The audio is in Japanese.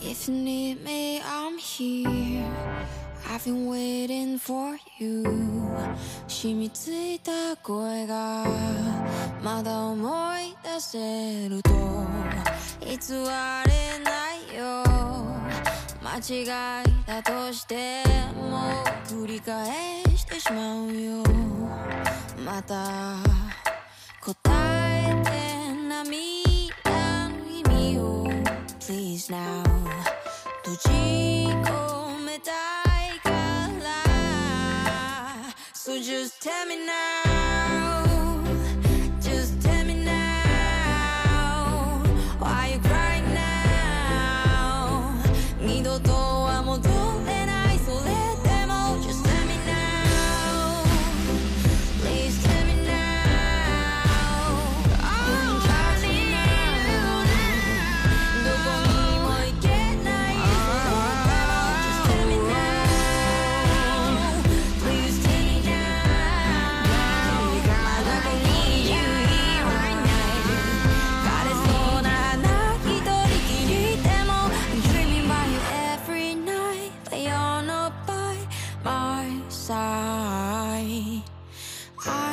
If you need me, I'm here. I've been waiting for you. 染みついた声がまだ思い出せると。偽れないよ。間違いだとしても繰り返してしまうよ。また答えて涙の意味を。Please now. So just tell me now. I